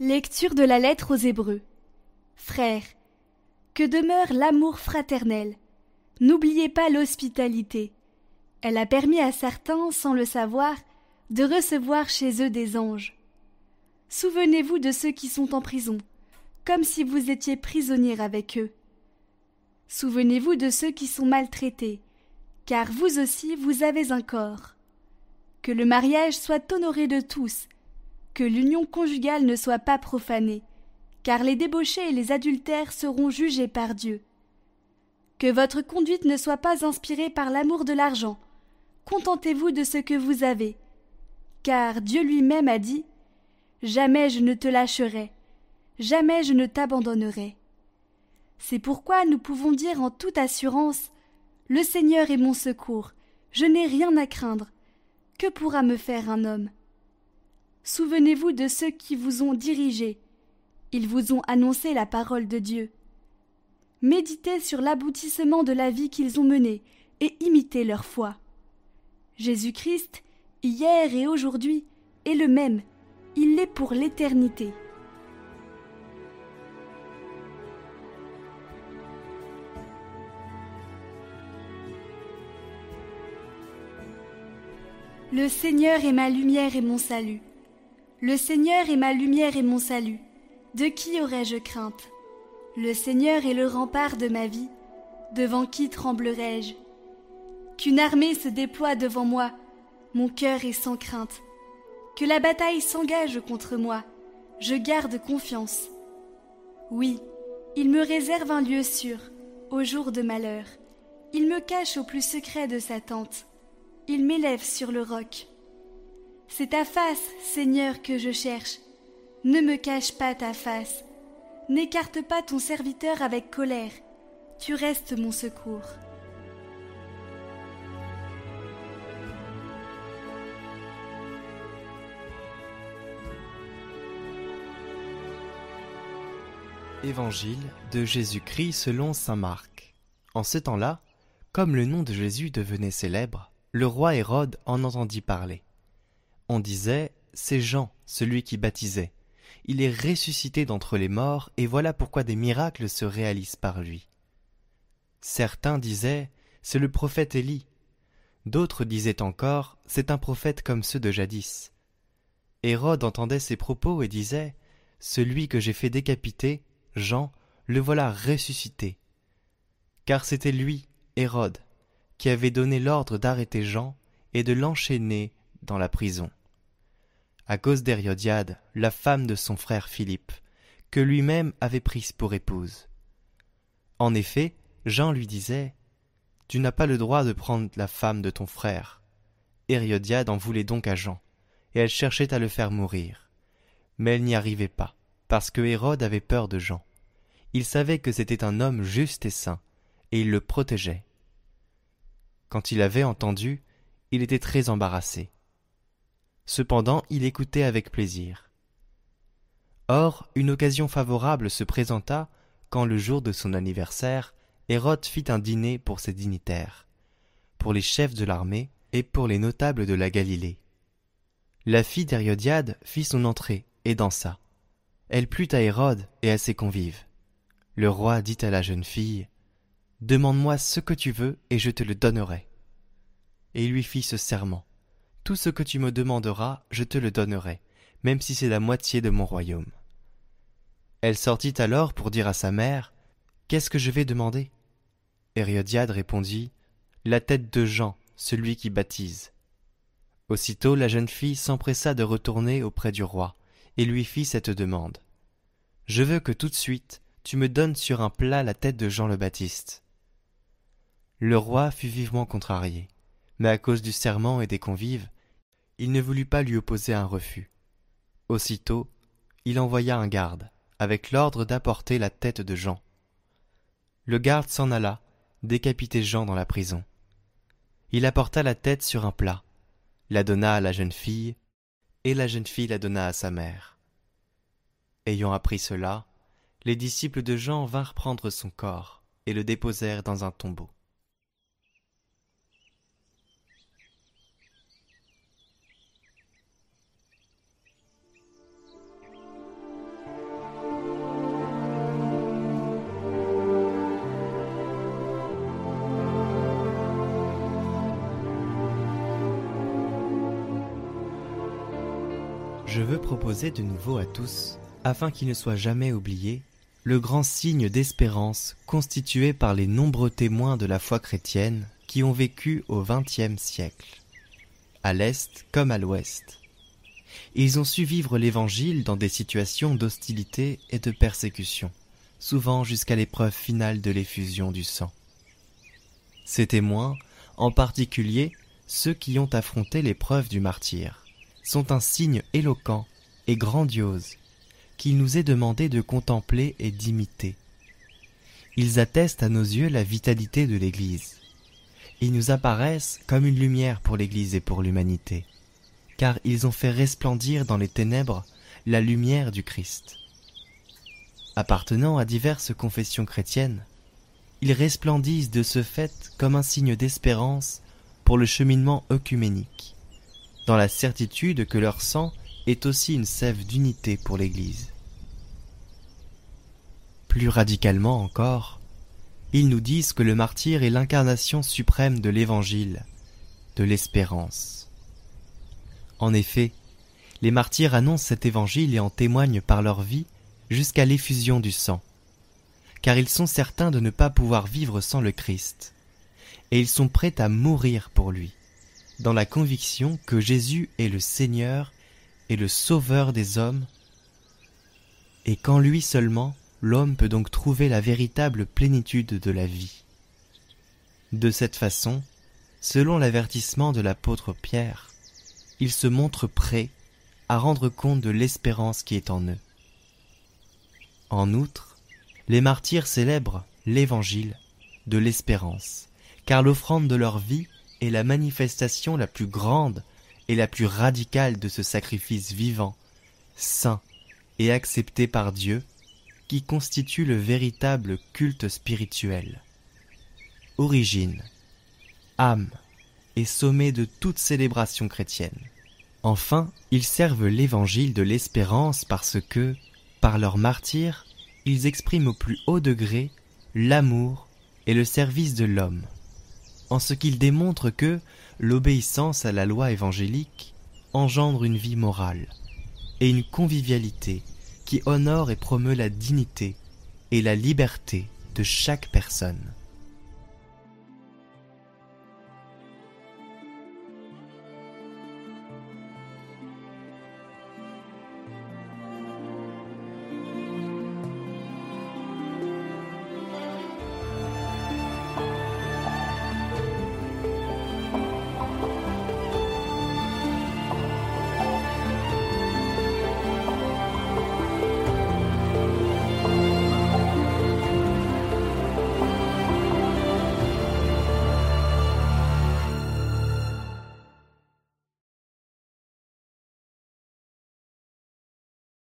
Lecture de la lettre aux Hébreux. Frères, que demeure l'amour fraternel? N'oubliez pas l'hospitalité. Elle a permis à certains, sans le savoir, de recevoir chez eux des anges. Souvenez-vous de ceux qui sont en prison, comme si vous étiez prisonniers avec eux. Souvenez-vous de ceux qui sont maltraités, car vous aussi vous avez un corps. Que le mariage soit honoré de tous, que l'union conjugale ne soit pas profanée, car les débauchés et les adultères seront jugés par Dieu. Que votre conduite ne soit pas inspirée par l'amour de l'argent. Contentez-vous de ce que vous avez. Car Dieu lui-même a dit Jamais je ne te lâcherai, jamais je ne t'abandonnerai. C'est pourquoi nous pouvons dire en toute assurance Le Seigneur est mon secours, je n'ai rien à craindre. Que pourra me faire un homme? Souvenez-vous de ceux qui vous ont dirigés. Ils vous ont annoncé la parole de Dieu. Méditez sur l'aboutissement de la vie qu'ils ont menée et imitez leur foi. Jésus-Christ, hier et aujourd'hui, est le même. Il l'est pour l'éternité. Le Seigneur est ma lumière et mon salut. Le Seigneur est ma lumière et mon salut. De qui aurais-je crainte? Le Seigneur est le rempart de ma vie. Devant qui tremblerais-je Qu'une armée se déploie devant moi. Mon cœur est sans crainte. Que la bataille s'engage contre moi. Je garde confiance. Oui, il me réserve un lieu sûr, au jour de malheur. Il me cache au plus secret de sa tente il m'élève sur le roc. C'est ta face, Seigneur, que je cherche. Ne me cache pas ta face. N'écarte pas ton serviteur avec colère. Tu restes mon secours. Évangile de Jésus-Christ selon Saint Marc. En ce temps-là, comme le nom de Jésus devenait célèbre, le roi Hérode en entendit parler. On disait C'est Jean, celui qui baptisait. Il est ressuscité d'entre les morts, et voilà pourquoi des miracles se réalisent par lui. Certains disaient C'est le prophète Élie. D'autres disaient encore C'est un prophète comme ceux de jadis. Hérode entendait ces propos et disait Celui que j'ai fait décapiter, Jean, le voilà ressuscité. Car c'était lui, Hérode, qui avait donné l'ordre d'arrêter Jean et de l'enchaîner dans la prison. À cause d'Hériodiade, la femme de son frère Philippe, que lui-même avait prise pour épouse. En effet, Jean lui disait Tu n'as pas le droit de prendre la femme de ton frère. Hérodiade en voulait donc à Jean, et elle cherchait à le faire mourir. Mais elle n'y arrivait pas, parce que Hérode avait peur de Jean. Il savait que c'était un homme juste et saint, et il le protégeait. Quand il avait entendu, il était très embarrassé. Cependant, il écoutait avec plaisir. Or, une occasion favorable se présenta quand, le jour de son anniversaire, Hérode fit un dîner pour ses dignitaires, pour les chefs de l'armée et pour les notables de la Galilée. La fille d'Hériodiade fit son entrée et dansa. Elle plut à Hérode et à ses convives. Le roi dit à la jeune fille Demande-moi ce que tu veux, et je te le donnerai. Et il lui fit ce serment. Tout ce que tu me demanderas, je te le donnerai, même si c'est la moitié de mon royaume. Elle sortit alors pour dire à sa mère. Qu'est-ce que je vais demander? Hérodiade répondit. La tête de Jean, celui qui baptise. Aussitôt la jeune fille s'empressa de retourner auprès du roi, et lui fit cette demande. Je veux que tout de suite tu me donnes sur un plat la tête de Jean le Baptiste. Le roi fut vivement contrarié, mais à cause du serment et des convives, il ne voulut pas lui opposer un refus. Aussitôt, il envoya un garde, avec l'ordre d'apporter la tête de Jean. Le garde s'en alla, décapiter Jean dans la prison. Il apporta la tête sur un plat, la donna à la jeune fille, et la jeune fille la donna à sa mère. Ayant appris cela, les disciples de Jean vinrent prendre son corps et le déposèrent dans un tombeau. Je veux proposer de nouveau à tous, afin qu'il ne soit jamais oublié, le grand signe d'espérance constitué par les nombreux témoins de la foi chrétienne qui ont vécu au XXe siècle, à l'Est comme à l'Ouest. Ils ont su vivre l'Évangile dans des situations d'hostilité et de persécution, souvent jusqu'à l'épreuve finale de l'effusion du sang. Ces témoins, en particulier ceux qui ont affronté l'épreuve du martyr, sont un signe éloquent et grandiose qu'il nous est demandé de contempler et d'imiter. Ils attestent à nos yeux la vitalité de l'Église. Ils nous apparaissent comme une lumière pour l'Église et pour l'humanité, car ils ont fait resplendir dans les ténèbres la lumière du Christ. Appartenant à diverses confessions chrétiennes, ils resplendissent de ce fait comme un signe d'espérance pour le cheminement œcuménique, dans la certitude que leur sang est aussi une sève d'unité pour l'Église. Plus radicalement encore, ils nous disent que le martyr est l'incarnation suprême de l'Évangile, de l'espérance. En effet, les martyrs annoncent cet Évangile et en témoignent par leur vie jusqu'à l'effusion du sang car ils sont certains de ne pas pouvoir vivre sans le Christ, et ils sont prêts à mourir pour lui, dans la conviction que Jésus est le Seigneur et le Sauveur des hommes, et qu'en lui seulement l'homme peut donc trouver la véritable plénitude de la vie. De cette façon, selon l'avertissement de l'apôtre Pierre, ils se montrent prêts à rendre compte de l'espérance qui est en eux. En outre, les martyrs célèbrent l'évangile de l'espérance, car l'offrande de leur vie est la manifestation la plus grande et la plus radicale de ce sacrifice vivant, saint et accepté par Dieu, qui constitue le véritable culte spirituel. Origine, âme et sommet de toute célébration chrétienne. Enfin, ils servent l'évangile de l'espérance parce que, par leur martyr, ils expriment au plus haut degré l'amour et le service de l'homme, en ce qu'ils démontrent que l'obéissance à la loi évangélique engendre une vie morale et une convivialité qui honore et promeut la dignité et la liberté de chaque personne.